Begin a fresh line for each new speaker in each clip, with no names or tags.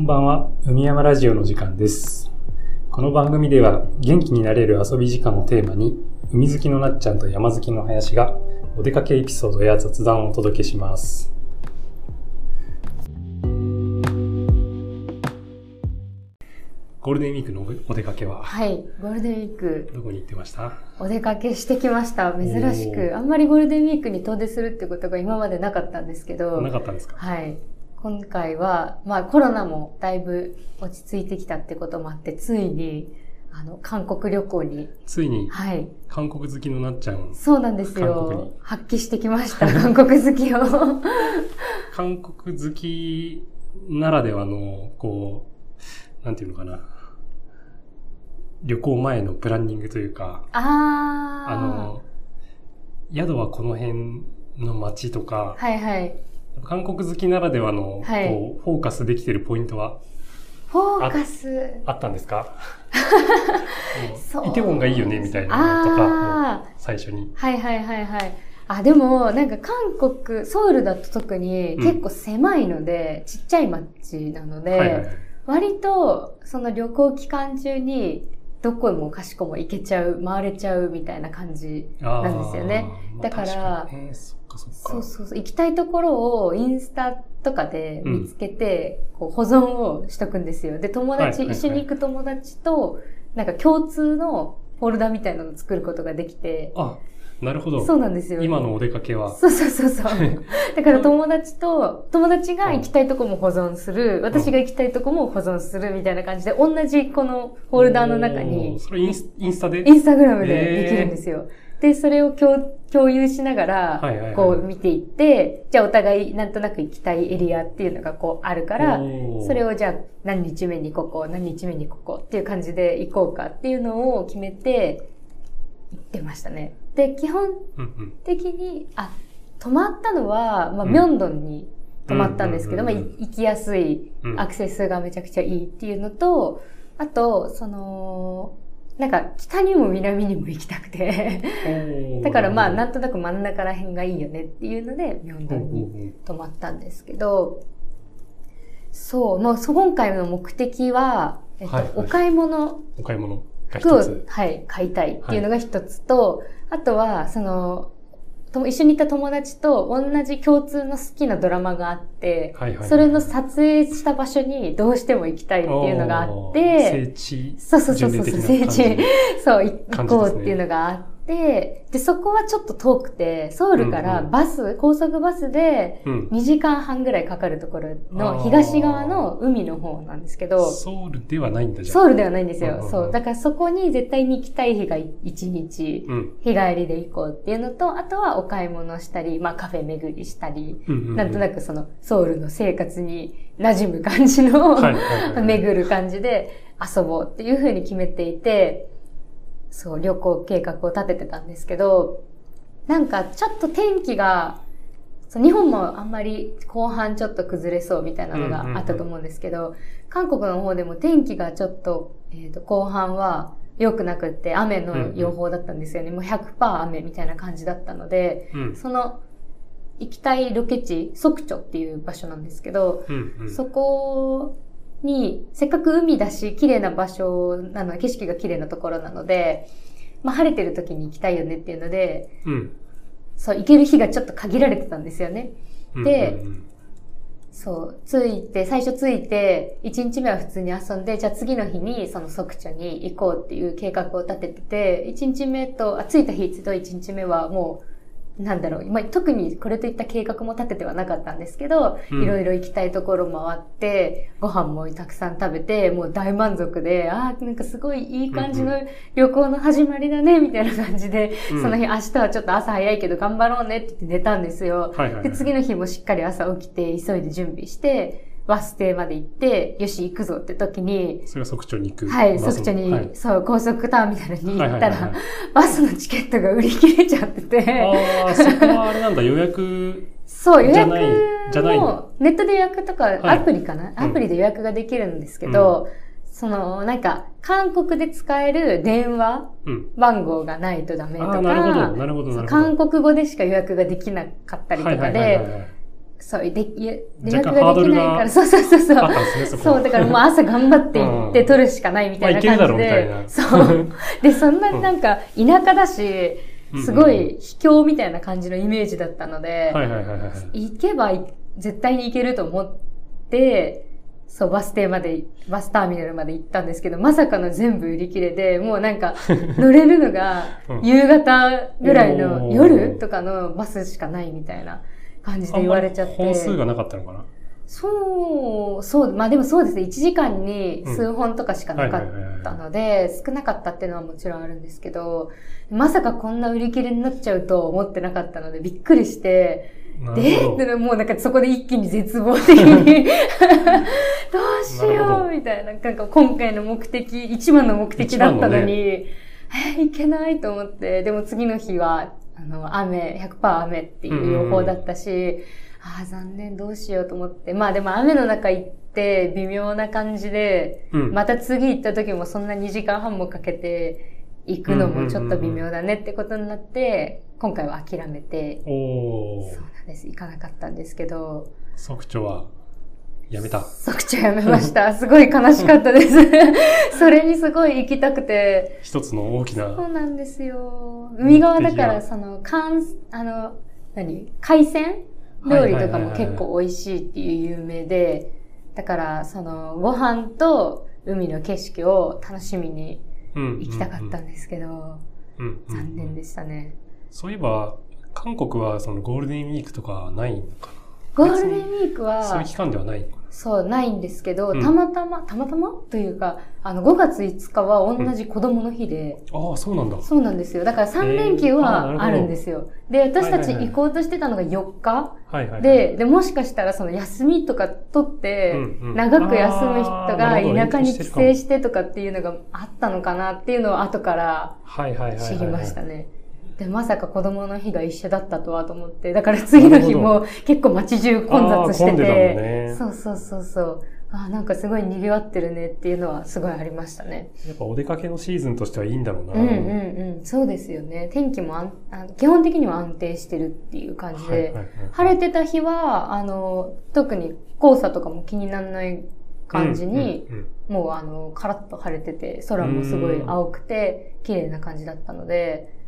んばんは、海山ラジオの時間です。この番組では元気になれる遊び時間をテーマに、海好きのなっちゃんと山好きの林がお出かけエピソードや雑談をお届けします。ゴールデンウィークのお出かけは
はい、ゴールデンウィーク
どこに行ってました？
お出かけしてきました。珍しく。あんまりゴールデンウィークに遠出するってことが今までなかったんですけど、
なかったんですか？
はい。今回は、まあコロナもだいぶ落ち着いてきたってこともあって、ついに、あの、韓国旅行に、
ついに
はい。
韓国好きのなっちゃん、
そうなんですよ。発揮してきました、韓国好きを。
韓国好きならではの、こう、なんていうのかな。旅行前のプランニングというか、
あー。
あの、宿はこの辺の街とか、
はいはい。
韓国好きならではの、
はい
こう、フォーカスできてるポイントは？
フォーカス。
あったんですか？イテウォンがいいよね、みたいなのとか。最初に。
はいはいはいはい。あ、でも、なんか韓国、ソウルだと特に
うん
結構狭いので、ちっちゃい街なので、
はいはいはい。
割とその旅行期間中にどこもかしこも行けちゃう、回れちゃうみたいな感じ。なんですよね
まあ
だから
確にねそ
うそうそう。行きたいところをインスタとかで見つけて、こう保存をしとくんですよ。で、友達、一緒に行く友達と、なんか共通のフォルダみたいなのを作ることができて、
あ、なるほど。
そうなんですよ。
今のお出かけは。
そうそうそうそう。だから友達と、友達が行きたいとこも保存する、私が行きたいとこも保存するみたいな感じで、同じこのフォルダーの中に、
それインスインスタで？
インスタグラムでできるんですよ。で、それを共共有しながらこう見ていって、じゃあお互いなんとなく行きたいエリアっていうのがこうあるから、それ
を、
をじゃあ何日目にここ、何日目にここっていう感じで行こうかっていうのを決めて行ってましたね。で、基本的に、あ、泊まったのは、まあ、
うん。
ミョンドンに泊まったんですけど、まあ、行きやすい、
うん。
アクセスがめちゃくちゃいいっていうのと、あと、その、なんか北にも南にも行きたくて、だからまあ、な
る
んとなく真ん中ら辺がいいよねっていうので、ミョンド
ほど
ンに泊まったんですけど、そう、もうそう今回の目的は、えっと、
はいはい。
お買い物。
お買い物が
服をはい、買いたいっていうのが一つと、あとは、その、とも一緒にいた友達と同じ共通の好きなドラマがあって、
はいはい。
それの撮影した場所にどうしても行きたいっていうのがあって、
聖地
そうそうそうそう、聖地、そう、行こうっていうのがあって、で、そこはちょっと遠くて、ソウルから
うんうん
バス、高速バスで
うん。
2時間半ぐらいかかるところの東側の海の方なんですけど、
ソウルではないんだじゃあ。
ソウルではないんですよ。
うんうんうん
そう。だからそこに絶対に行きたい日が1日、
うん。
日帰りで行こうっていうのと、あとはお買い物したり、まあカフェ巡りしたり、
うんうんうん。
なんとなくそのソウルの生活に馴染む感じの、
はい
巡る感じで遊ぼうっていうふうに決めていて、そう、旅行計画を立ててたんですけど、なんかちょっと天気が、そう日本もあんまり後半ちょっと崩れそうみたいなのがあったと思うんですけど、韓国の方でも天気がちょっと、えっ、と、後半は良くなくって雨の予報だったんですよね。もう100%雨みたいな感じだったので、
うん。
その行きたいロケ地、ソクチョっていう場所なんですけど、
うんうん。
そこに、せっかく海だし、綺麗な場所なの、景色が綺麗なところなので、まあ晴れてる時に行きたいよねっていうので、
うん。
そう、行ける日がちょっと限られてたんですよね。
うん
でそう、着いて、最初着いて、1日目は普通に遊んで、じゃあ次の日にその即茶に行こうっていう計画を立ててて、1日目と、あ、着いた日と1日目はもう、なんだろう、まあ、特にこれといった計画も立ててはなかったんですけど、
うん
いろいろ行きたいところ回って、ご飯もたくさん食べて、もう大満足で、ああ、なんかすごいいい感じの旅行の始まりだね、みたいな感じで、
うん
その日明日はちょっと朝早いけど頑張ろうねって言って寝たんですよ。
はいはいはい。
で、次の日もしっかり朝起きて、急いで準備して、バス停まで行って、よし、行くぞって時に、
それが即長に行く。
はい、即茶に、
はい。
そう、高速ターミナルに行ったら、
はいはいはいはい。
バスのチケットが売り切れちゃってて、
ああ、そこはあれなんだ、予約。
そう、予約
じゃない
も、ネットで予約とか、
はい。
アプリかな、
うん。
アプリで予約ができるんですけど、その、なんか、韓国で使える電話
うん。
番号がないとダメとか、
なるほど、なるほど、なるほど。
韓国語でしか予約ができなかったりとかで、
はいはいはいはい
そう、で、予約ができないから、そうそうそうそう。
そ
う、だからもう 朝頑張って行って
うん
撮るしかないみたいな感じで。そう。で、そんなになんか田舎だし、すごい秘境みたいな感じのイメージだったので。行けばい絶対に行けると思って、そう、バス停まで、バスターミナルまで行ったんですけど、まさかの全部売り切れで、もうなんか、乗れるのが
うん
夕方ぐらいの夜とかのバスしかないみたいな感じで言われちゃって。
本数がなかったのかな？
そう、そう、まあでもそうですね。1時間に数本とかしかなかったので、少なかったっていうのはもちろんあるんですけど、まさかこんな売り切れになっちゃうとは思ってなかったので、びっくりして、で、もうなんかそこで一気に絶望的に、どうしようみたいな、なんか今回の目的、一番の目的だったの
一番の
に、えー、いけないと思って、でも次の日は、あの、雨、100%雨っていう予報だったし、ああ、残念、どうしようと思って。まあでも雨の中行って、微妙な感じで、
うん。
また次行った時もそんな2時間半もかけて行くのもちょっと微妙だねってことになって、今回は諦めて、そうなんです。行かなかったんですけど、
即長は、やめた。
即調やめました。すごい悲しかったです。それにすごい行きたくて。
一つの大き
そ
な、
うなんですよ。海側だから、その、関、あの、何？海鮮？料理とかも結構美味しいっていう有名で、だから、その、ご飯と海の景色を楽しみに
うん
行きたかったんですけど、残念でしたね。
そういえば、韓国はそのゴールデンウィークとかはないのか
ゴールデンウィーク
なそういう
は、
期間ではない
そう、ないんですけど、
うん。
たまたま、たまたま？というか、あの、5月5日は同じ子供の日で、
なああ、そうなんだ。
そうなんですよ。だから3連休はあるんですよ。で、私たち行こうとしてたのが4日。
はいはいはい。
で、で、もしかしたらその休みとか取って、
うんうん。
長く休む人が田舎に帰省
して
とかっていうのがあったのかなっていうのを後から
はいはいはいはいはい。
で、まさか子供の日が一緒だったとはと思って、だから次の日も結構街中混雑してて、
ね
そうそうそうそう。あーなんかすごい賑わってるねっていうのはすごいありましたね。
やっぱお出かけのシーズンとしてはいいんだろうな。
うんうんうん。そうですよね。天気もあんあ基本的には安定してるっていう感じで、
はいはいはい
晴れてた日は、あの、特に黄砂とかも気にならない感じに、
うんうんうん
もうあの、カラッと晴れてて、空もすごい青くて、綺麗な感じだったので、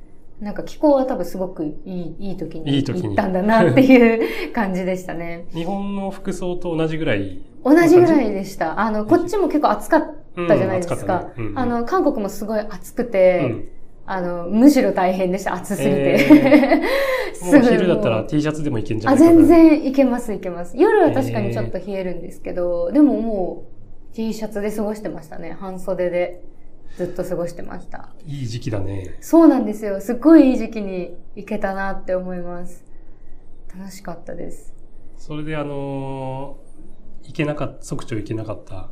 なんか気候は多分すごくいい、いい時に行ったんだなっていう 感じでしたね。
日本の服装と同じぐらい。
同じぐらいでした。あの、こっちも結構暑かったじゃないです
うん暑
か。
かったねうんうん
あの、韓国もすごい暑く
う
て、
ん。
あの、むしろ大変でした。暑すぎて。
え もう
ぐ
昼だったら T シャツでもいけんじゃな
あ、
いかな
全。然いけますいけます。夜は確かにちょっと冷えるんですけど、でももう T シャツで過ごしてましたね。半袖でずっと過ごしてました。
いい時期だね。
そうなんですよ。すっごいいい時期に行けたなって思います。楽しかったです。
それであのー行けなかった、即長行けなかった？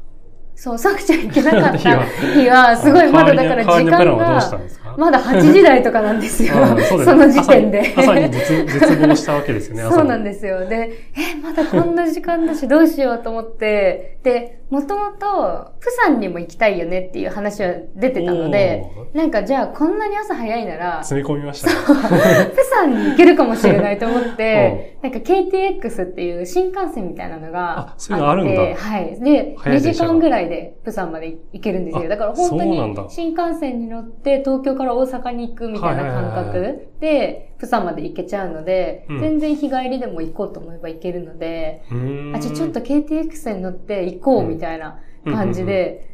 そう、さくちゃん行けなかった 日は、すごいまだだから時間が、まだ8時台とかなんですよ。
そ
の時点で。
朝に絶絶望したわけですよね。
そうなんですよ。で、え、まだこんな時間だしどうしようと思って、で、もともと、プサンにも行きたいよねっていう話は出てたので、なんかじゃあこんなに朝早いなら、
詰め込みましたね。
プサンに行けるかもしれないと思って、なんか KTX っていう新幹線みたいなのがあって、
あそういうのあるんだ。
はい。で、2
早い電車が
時間ぐらいでプサンまで行けるんですよ。
あ
だから本当に新幹線に乗って東京から大阪に行くみたいな感覚で、プサンまで行けちゃうので、
うん。
全然日帰りでも行こうと思えば行けるので、あ、じゃあちょっと KTX に乗って行こうみたいな感じで、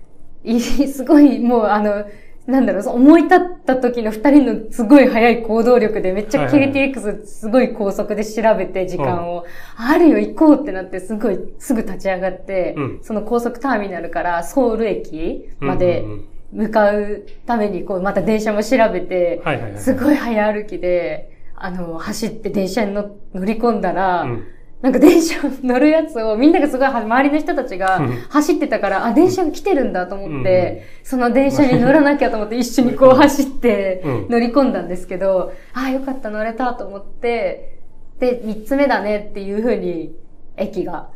いい すごいもうあの、なんだろう、思い立った時の二人のすごい早い行動力でめっちゃ KTX すごい高速で調べて時間を、あるよ行こうってなってすごいすぐ立ち上がって、
うん。
その高速ターミナルからソウル駅まで向かうためにこうまた電車も調べて。すごい早歩きで、あの、走って電車に乗乗り込んだら、
うん
なんか電車乗るやつをみんながすごい周りの人たちが
うん。
走ってたから、あ、電車が来てるんだと思って、その電車に乗らなきゃと思って一緒にこう走って
うん。
乗り込んだんですけど、あ、よかった乗れたと思って、で、三つ目だねっていう風に駅が、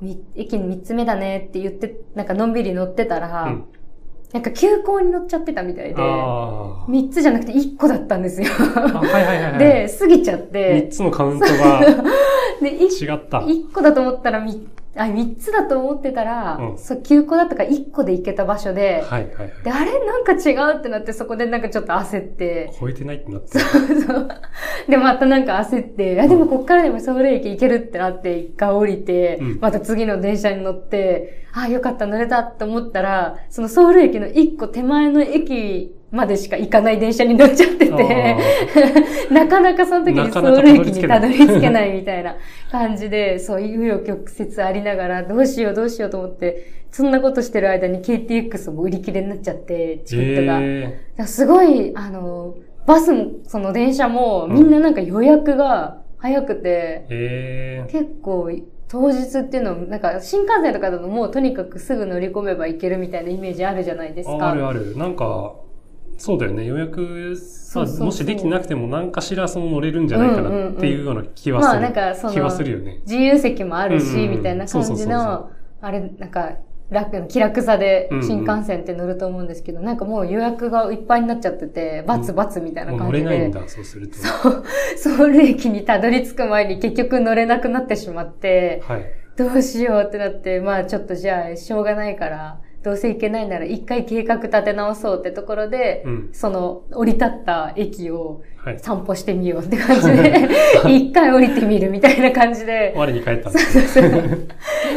み駅に三つ目だねって言って、なんかのんびり乗ってたら、
うん
なんか急行に乗っちゃってたみたいで、
あー
3つじゃなくて1個だったんですよ。
あ。はいはいはいはい。
で、過ぎちゃっ
3
て、
つのカウントが
で、1
違った。
1個だと思ったらみ、あ、3つだと思ってたら、
うん
そう、9個だったから1個で行けた場所で、
はいはいはい。
で、あれ？なんか違うってなって、そこでなんかちょっと焦って、
超えてないってなって。
そう。で、またなんか焦って、あ、でもこっからでもソウル駅行けるってなって、一回降りて、
うん
また次の電車に乗って、あ、よかった、乗れたって思ったら、そのソウル駅の一個手前の駅までしか行かない電車に乗っちゃってて、なかなかその時にソウル駅にたどり着けないみたいな感じで、そう、紆余曲折ありながら、どうしようどうしようと思って、そんなことしてる間に KTX も売り切れになっちゃって、チケットが。
え
だからすごい、あの、バスも、その電車も、
うん。
みんななんか予約が早くて、
ー、えー、
結構、当日っていうのも、なんか新幹線とかだともうとにかくすぐ乗り込めば行けるみたいなイメージあるじゃないですか。
あるある。なんか、そうだよね。予約、
そうそうそう
まあもしできてなくても何かしらその乗れるんじゃないかなっていうような気はする。
まあなんかその
気はするよね。
自由席もあるし、
うんうんうん
みたいな感じの、あれ、なんか、楽、気楽さで
うんうん
新幹線って乗ると思うんですけど、なんかもう予約がいっぱいになっちゃってて、バツバツみたいな感じで。
乗れないんだ、そうすると。
ソウル駅にたどり着く前に結局乗れなくなってしまって、
はい。
どうしようってなって、まあちょっとじゃあしょうがないから、どうせ行けないなら一回計画立て直そうってところで、
うん。
その降り立った駅を
はい。
散歩してみようって感じで、一回降りてみるみたいな感じで、
我に帰ったんだ。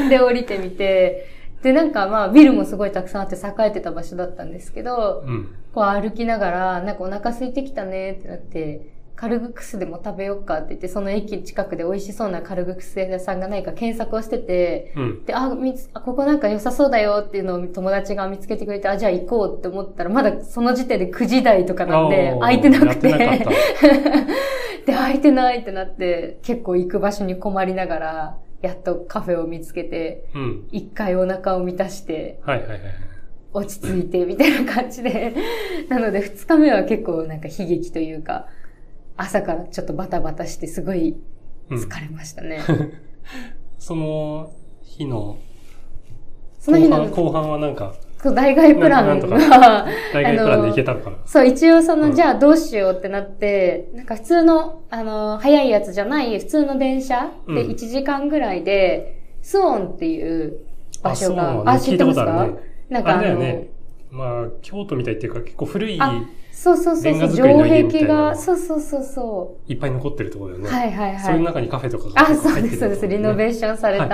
で降りてみて、でなんかまあビルもすごいたくさんあって栄えてた場所だったんですけど、
うん。
こう歩きながら、なんかお腹空いてきたねってなって、カルグクスでも食べようかって言って、その駅近くで美味しそうなカルグクス屋さんがないか検索をしてて、
うん。
で、あ、みつ、あここなんか良さそうだよっていうのを友達が見つけてくれて、あ、じゃあ行こうって思ったら、まだその時点で9時台とかなんで空いてなくて、
て
で、空いてないってなって、結構行く場所に困りながら、やっとカフェを見つけて、
た。うん。
一回お腹を満たして、
はいはいはいはい。
落ち着いてみたいな感じで。なので二日目は結構なんか悲劇というか、朝からちょっとバタバタしてすごい
うん
疲れましたね。
その日の
その日の
後半後半はなんか、
そう大外プランが、
大概プランで行けたのかな。
そう、一応その、
うん
じゃあどうしようってなって、なんか普通の、あの、早いやつじゃない普通の電車で
うん
1時間ぐらいで、スオンっていう場所が、
あ
知ってますか？なんかあの。
まあ、京都みたいっていうか結構古い、
あそうそうそうそう、
レンガ造りの家みたいな
城壁が、そうそうそうそ
いっぱい残ってるところだよ
う。
ね。
はいはいはい。
そういう中にカフェとかが
あ、
結構
そうです、そうです。リノベーションされた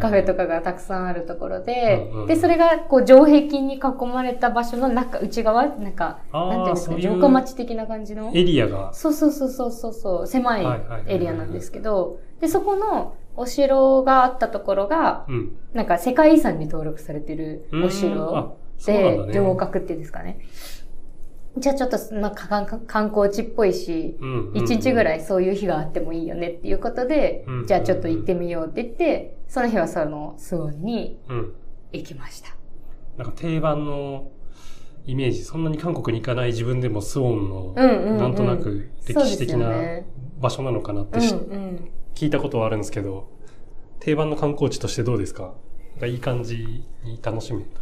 カフェとかがたくさんあるところでで、それが、こう、城壁に囲まれた場所の中、内側なんか、なんていうんですか、城下町的な感じの。
エリアが、
そうそうそうそうそうそう、狭いエリアなんですけど、で、そこのお城があったところが、
うん。
なんか世界遺産に登録されてるお
うん
城で
だ、ね。
城郭っていうんですかね。じゃあちょっと、まあ、観観光地っぽいし、
うん
一日ぐ
い。
らいそういう日があってもいいよねっていうことで、
うん
じゃあちょっと行ってみようって言って、その日はそのスウォンに
うん。
行きました。
なんか定番のイメージ、そんなに韓国に行かない自分でもスウォンの、
うんうん、うん。
なんとなく歴史的な場所なのかなって
うん
し
うん。
聞いたことはあるんですけど、定番の観光地としてどうですか？なんかいい感じに楽しめた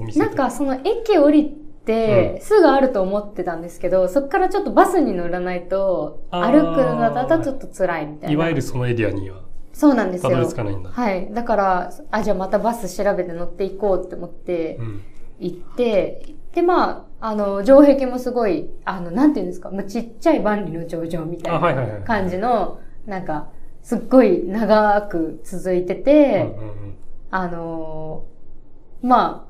お店
なんかその駅降りて、
う
すぐあると思ってたんですけど、そっからちょっとバスに乗らないと、歩くのだとちょっと辛いみたいな。
いわゆるそのエリアには
そうなんです
たどり
よ。
着かないんだ。
はい。だから、あ、じゃあまたバス調べて乗っていこうって思って
うん。
行って、で、まあ、あの、城壁もすごい、あの、なんていうんですか、もうちっちゃい万里の長城みた
あ、
いな。感じの、なんか、すっごい長く続いてて、
うんうんうん
あのーまあ、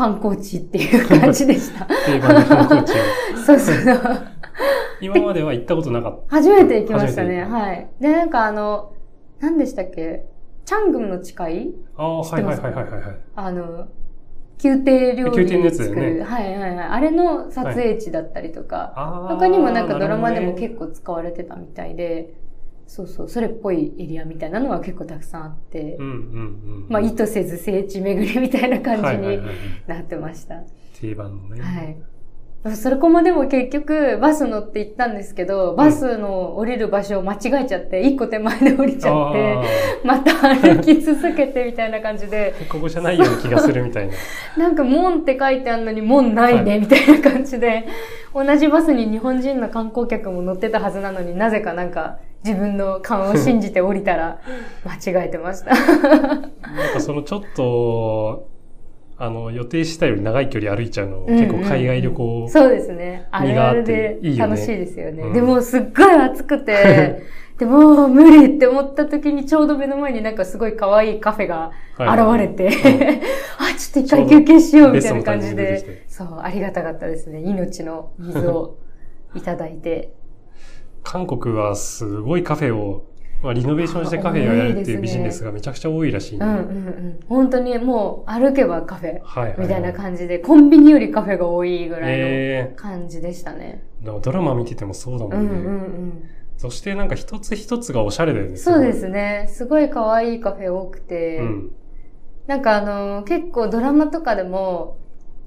観光地っていう感じでした。
定番の観光地を。
そうそう。
今までは行ったことなかった。
初めて行きましたね。はい。で、なんかあの、何でしたっけ？チャングムの誓い？
ああ、はいはいはいはいはいはい。
あの、宮廷料理
宮廷のやつだよ
作
ね
る、はいはいはい。あれの撮影地だったりとか、
ああ。
他にもなんかドラマでも結構使われてたみたいで、そうそう、それっぽいエリアみたいなのが結構たくさんあって、
うんうんうん。
まあ意図せず聖地巡りみたいな感じに
はいはいはいはい
なってました。
定番のね。
はい。それこまでも結局バス乗って行ったんですけど、バスの降りる場所を間違えちゃって、一個手前で降りちゃって、また歩き続けてみたいな感じで、
ここじゃないような気がするみたいな。
なんか門って書いてあるのに門ないね、みたいな感じで、同じバスに日本人の観光客も乗ってたはずなのになぜかなんか自分の勘を信じて降りたら間違えてました。
なんかそのちょっと、あの、予定したより長い距離歩いちゃうの、結構海外旅行、
そうですね。あるあるで
いいよね
楽しいですよね。
うん
でもすっごい暑くて、でもう無理って思った時にちょうど目の前になんかすごい可愛いカフェが現れて、
うん
あ、ちょっと一回休憩しようみたいな感じ
で
そう、ありがたかったですね。命の水をいただいて。
韓国はすごいカフェを、まあ、リノベーションしてカフェをやるっていうビジネスがめちゃくちゃ多いらしいね。
うんうんうん。本当にもう歩けばカフェ。みたいな感じで、コンビニよりカフェが多いぐらいの
え
感じでしたね。
えだからドラマ見ててもそうだもね。
うんんうんうん。
そしてなんか一つ一つがおしゃれだよね。
そうですね。すごい可愛いカフェ多くて、
うん。
なんかあの、結構ドラマとかでも、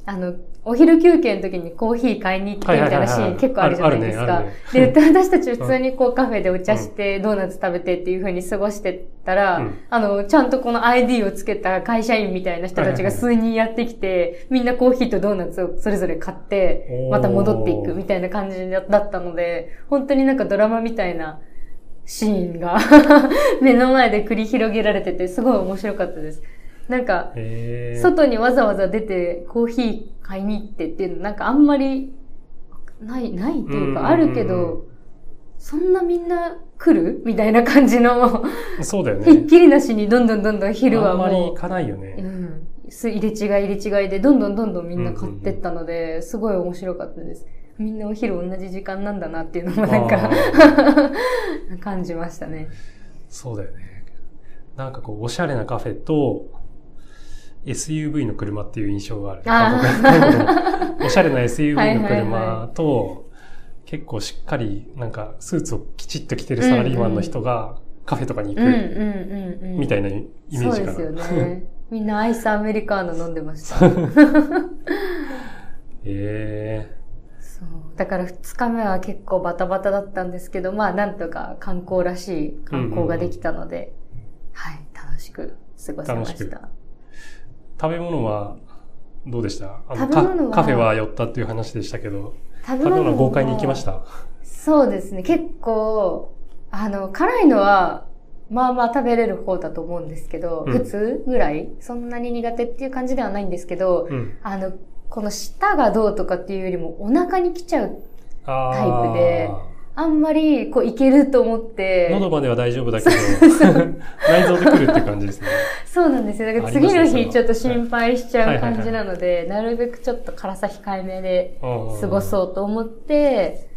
あの、お昼休憩の時にコーヒー買いに行ってみたいなシーン結構あるじゃないですか。
ね。ある。
で、私たち普通にこうカフェでお茶して、ドーナツ食べてっていう風に過ごしてたら、
うん。
あの、ちゃんとこの ID をつけた会社員みたいな人たちが数人やってきて、みんなコーヒーとドーナツをそれぞれ買って、また戻っていくみたいな感じだったので、本当になんかドラマみたいなシーンが 目の前で繰り広げられてて、すごい面白かったです。なんか、
ええ
外にわざわざ出てコーヒー買いに行ってっていうのなんかあんまりない、ないっていう
うん
かあるけど、そんなみんな来るみたいな感じの、
そうだよ
ひっ
ね。
きりなしにどんどんどんどん昼は
あんまり行
も
かないよ
う、う
ね。
ん、す入れ違い入れ違いでどんどんどんどんみんな買ってったので、すごい面白かったです。みんなお昼同じ時間なんだなっていうのもなんか
あ
感じましたね。
そうだよね。なんかこう、おしゃれなカフェと、SUV の車っていう印象がある。
あー
韓国の おしゃれな SUV の
はいはい
車
は
と、結構しっかり、なんか、スーツをきちっと着てるサラリーマンの人が、カフェとかに行
うんうん
く、
うんうん。
みたいなイメージかな。
そうですよね。みんなアイスアメリカーノ飲んでました。
え
そう。だから2日目は結構バタバタだったんですけど、まあなんとか観光らしい観光ができたので、はい、楽しく過ごせま
し
た。
ー、食べ物は、どうでした？あの
食べ物は
カカフェは寄ったっていう話でしたけど、
食
食べ物は豪快に行きました？
そうですね。結構、あの、辛いのは、まあまあ食べれる方だと思うんですけど、
うん
普通ぐらいそんなに苦手っていう感じではないんですけど、
うん。
あの、この舌がどうとかっていうよりもお腹に来ちゃう。タイプであんまりこういけると思って。
喉までは大丈夫だけど、内臓で来るって感じですね。
そうなんですよ。だから次の日ちょっと心配しちゃう感じなので、なるべくちょっと辛さ控えめで過
過
ごそうと思って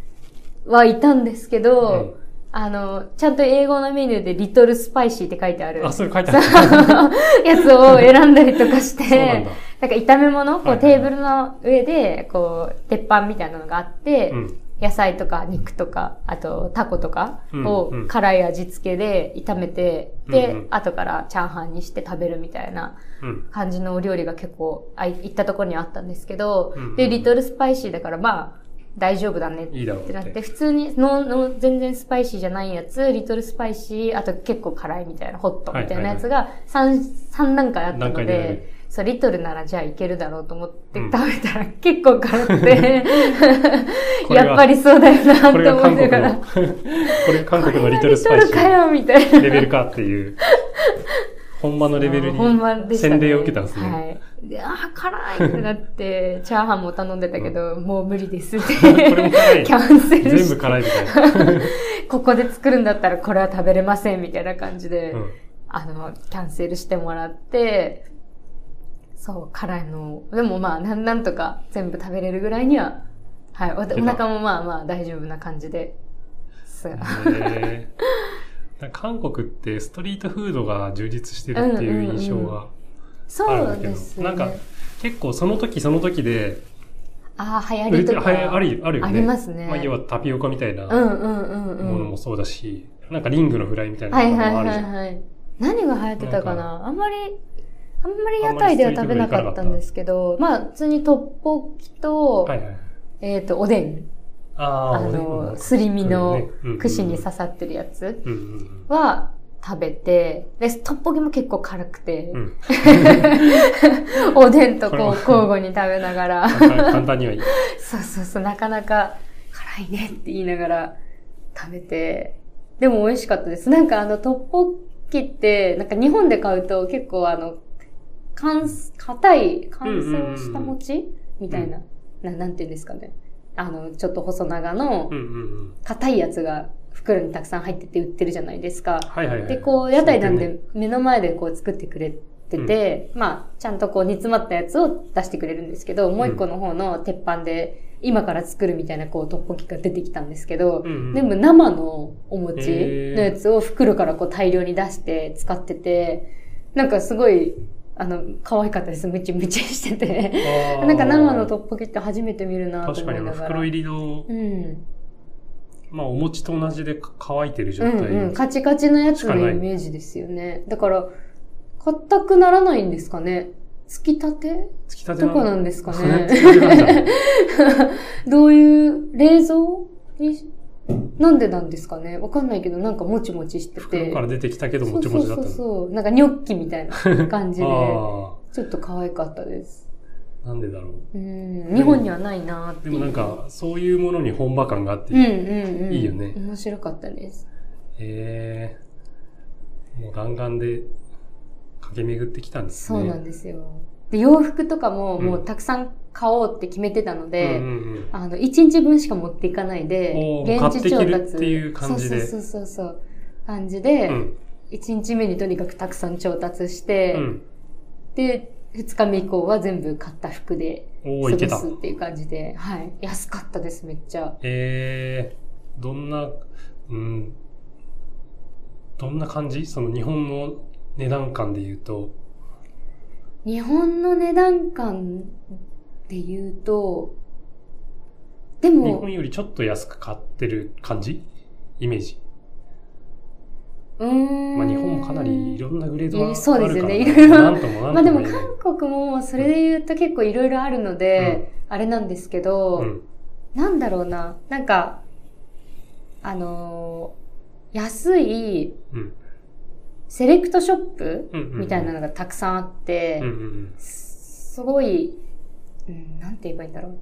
はいたんですけど、
うん
あの、ちゃんと英語のメニューでリトルスパイシーって書いてある
あ、それ書いてある。
やつを選んだりとかして、
なん
か炒め物、こうテーブルの上で、こう、鉄板みたいなのがあって、
うん。
野菜とか肉とか、あとタコとかを
うんうん。
辛い味付けで炒めて、
うん
で、
うん。
後からチャーハンにして食べるみたいな
うん。
感じのお料理が結構あい行ったところにあったんですけど、
うんうん。
で、リトルスパイシーだからまあ大丈夫だねってなって、普通にのの全然スパイシーじゃないやつ、リトルスパイシー、あと結構辛いみたいな、ホットみたいなやつが3、三段階あったの
段階でやる。
で、そう、リトルならじゃあいけるだろうと思って
うん
食べたら結構辛くて、
これは
やっぱりそうだよな
これ
と思
が韓国の、
いながら。
これが韓国のリトルスパイシ
リトルか
ー
よみたいな。
レベルかっていう、本場のレベルに洗礼を受けたんですね。
はい。で、あー、辛いってなって、チャーハンも頼んでたけど、もう無理ですって。キャンセル。
全部辛いみたいな。
ここで作るんだったらこれは食べれませんみたいな感じで、
うん
あの、キャンセルしてもらって、そう、辛いのをでもまあ、なんなんとか全部食べれるぐらいには、はい、おお腹もまあまあ大丈夫な感じで。す
韓国ってストリートフードが充実してるっていう印象が
そ
あるんだけど、
うですね。
なんか結構その時その時で
ああ、流行りとか。
あるあるよね。
ありますね。
まあ、要はタピオカみたいな
うんうんうんうん。
ものもそうだし、なんかリングのフライみたいな
はい
のも
はいはい
あるじゃん。
はい。何が流行ってたか
な
な？あんまり、あんまり屋台では食べなかったんですけど、まあ普通にトッポッキと、
はいはい。
えっ、と、おでん。
ああ、
あの、すり身の串に刺さってるやつは食べて、で、トッポギも結構辛くて、
うん。
おでんとこう交互に食べながら、
簡単簡単にはいい。
そうそうそう、なかなか辛いねって言いながら食べて、でも美味しかったです。なんかあの、トッポギって、なんか日本で買うと結構あの、乾、硬い、乾燥した餅？みたいな、な、なんていうんですかね。あの、ちょっと細長の
うんうんうん。
硬いやつが袋にたくさん入ってて売ってるじゃないですか。
はいはいはい。
で、こう、屋台なんで目の前でこう作ってくれてて、まあ、ちゃんとこう煮詰まったやつを出してくれるんですけど、もう一個の方の鉄板で今から作るみたいなこうトッポギが出てきたんですけど、
うんうん
全部生のお餅のやつを袋からこう大量に出して使ってて、なんかすごい、あの、可愛かったです。ムチムチしてて。なんか生のトッポギって初めて見るなと
確かにあの
思いながら。
袋入りの、
うん。
まあお餅と同じで乾いてる状態。
うんうん。カチカチのやつのイメージですよね。だから、硬くならないんですかねつきたて？
つきたて
とかなんですかね どういう、冷蔵に、なんでなんですかね？わかんないけど、なんかもちもちしてて。
袋から出てきたけどもち
そうそう
もちだったの？
そうそう。なんかニョッキみたいな感じで、
あ
ちょっと可愛かったです。
あ、なんでだろう？
うん。日本にはないなって。
でもなんか、そういうものに本場感があって、
うんうんうん。
いいよね
面白かったです。
へえもう弾丸で駆け巡ってきたんですね。
そうなんですよ。で、洋服とかも
うん
もうたくさん買おうって決めてたので、
うんうんうん
あの、1日分しか持っていかないで現地調達。
買っていう感じで
そうそうそうそう。感じで、
うん
1日目にとにかくたくさん調達して、
うん。
で、2日目以降は全部買った服で過ごす。っていう感じで、はい。安かったです、めっちゃ。
ええどんな、うん、どんな感じ？その日本の値段感で言うと、
日本の値段感で言うと、で
日
も
本、よりちょっと安く買ってる感じ？イメージ。
うーん。
まあ日本もかなりいろんなグレードがあるから
そうですよねいろいろ
なんともなんとも
まあでも韓国もそれで言うと結構いろいろあるので、あれなんですけど、
うん。
なんだろうな、なんか、あのー安い
うん。
セレクトショップ
うんうんうん
みたいなのがたくさんあって、
うんうん
すごい、うん、なんて言えばいいんだろう。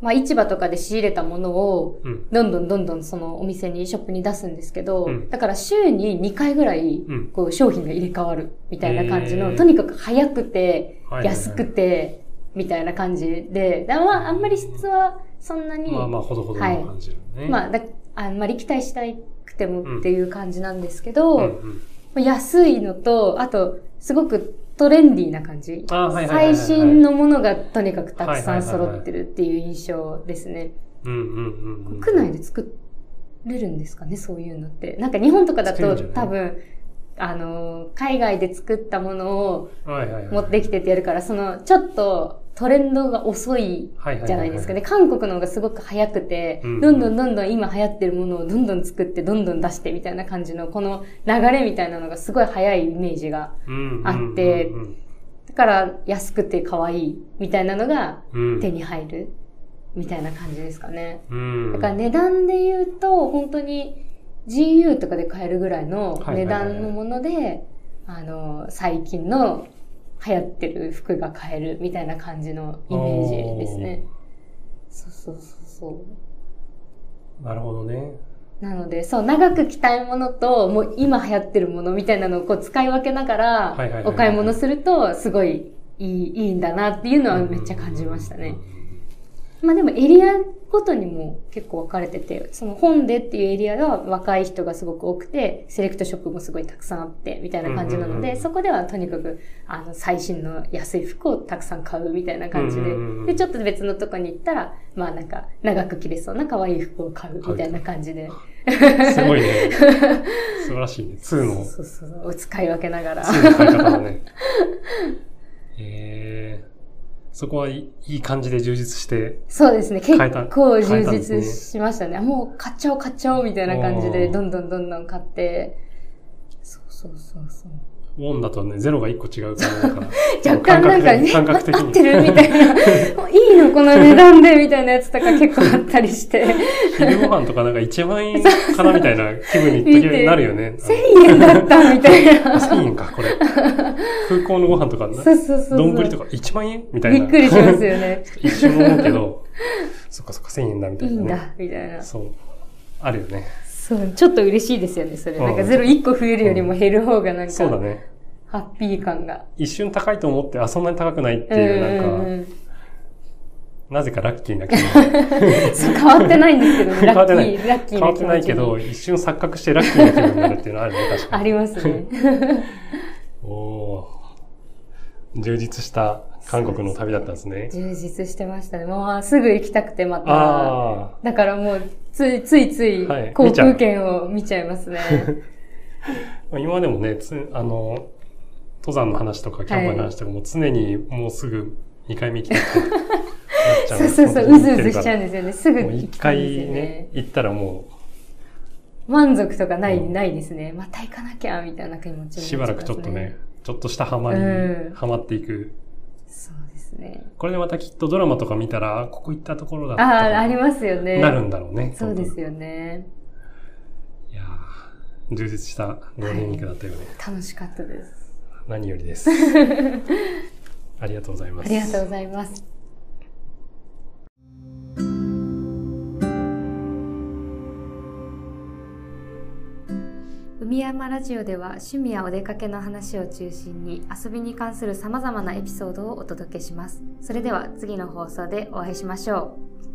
まあ市場とかで仕入れたものを。どんどんどんどんそのお店に、ショップに出すんですけど、
うん
だから週に2回ぐらい、
うん。
こう商品が入れ替わるみたいな感じの、とにかく早くて、
はいはいはい
安くて、みたいな感じで、だまああんまり質はそんなに、
まあまあ、ほどほどの感じるね。
まあだあんまり期待しなくてもっていう感じなんですけど、
うんうん。
まあ安いのと、あと、すごくトレンディーな感じ。
あーはいはいはいはいはい
最新のものがとにかくたくさん
はいはいはいはい
揃ってるっていう印象ですね。国内で作れるんですかね、そういうのって。なんか日本とかだと多分、あの、海外で作ったものを
はいはいはい。
持ってきてってやるから、その、ちょっとトレンドが遅いじゃないですかね。韓国の方がすごく早くて、
うん
どんどんどんどん今流行ってるものをどんどん作って、どんどん出してみたいな感じの、この流れみたいなのがすごい早いイメージが。あってだから安くて可愛いみたいなのが
うん、
手に入るみたいな感じですかね。
うん。
だから値段で言うと、本当に GU とかで買えるぐらいの値段のもので、あの、最近の流行ってる服が買えるみたいな感じのイメージですね。そうそうそうそう。
なるほどね。
なので、そう、長く着たいものと、もう今流行ってるものみたいなのをこう使い分けながらお買い物すると、すごいいい、いいんだなっていうのはめっちゃ感じましたね。まあでもエリアごとにも結構分かれてて、その本でっていうエリアが若い人がすごく多くて、セレクトショップもすごいたくさんあって、みたいな感じなので、そこではとにかく、あの、最新の安い服をたくさん買うみたいな感じでで、ちょっと別のとこに行ったら、まあなんか、長く着れそうな可愛い服を買うみたいな感じで、
すごいね。素晴らしいね。2の、
そうそうそう、使い分けながら。
2の買い方だね。えー、そこはいい感じで充実して、
そうですね。結構充実しましたね。あもう買っちゃおう買っちゃおうみたいな感じで、どんどんどんどん買って。そうそうそうそう。
ウォンだとね、ゼロが1個違うから、
若干なんか、ね、
感覚的に
合ってるみたいな。いいのこの値段でみたいなやつとか結構あったりして。
昼ご飯とかなんか1万円かなみたいな気分になるよね。
1000円だったみたい
あ
な。
1000円か、これ。空港のご飯とか
そうそうそう。
丼とか1万円みたいな。
びっくりしますよね。
一瞬思うけど、そっかそっか1000円だみたいな、ね。
いいんだ、みたいな。
そう。あるよね。
そう、ちょっと嬉しいですよね、それ。
うん
なんかゼロ1個増えるよりも減る方がなんか、
そうだね。
ハッピー感が。
一瞬高いと思って、あ、そんなに高くないっていう、なんか、
うん
なぜかラッキーな気分。
そう変わってないんですけどね、ラ
変わってない
ッキー、ラッキー
変わって
な
いけど、一瞬錯覚してラッキーな気分になるっていうのはあるね、確かに。
ありますね。
お おー充実した韓国の旅だったんですね。
充実してましたね。もうすぐ行きたくてまた。
あ
だからもう、ついついつい
はい
航空券を見ちゃいますね。
あ。今でもね、つ、あの、登山の話とかキャンプの話とかも常にもうすぐ2回目行きたくて
そうそうそう、うずうずしちゃうんですよね。すぐ行きたいんですよ
ね
ね。、行
行ったらも
満足とかない、
うん
ないですね。また行かなきゃ、みたいな気持ちにね
うしばらくちょっとね、。ちょっとしたハマり、
うん
ハマっていく。
そうですね。
これでまたきっとドラマとか見たら、あここ行ったところだっ
あ
た
あ、ありますよね。
なるんだろうね。よ。
そうですよね。
いやー充実したゴールデンウィークだったよね。
楽しかったです。
何よりです。ありがとうございます。
ありがとうございます。海山ラジオでは趣味やお出かけの話を中心に遊びに関する様々なエピソードをお届けします。それでは次の放送でお会いしましょう。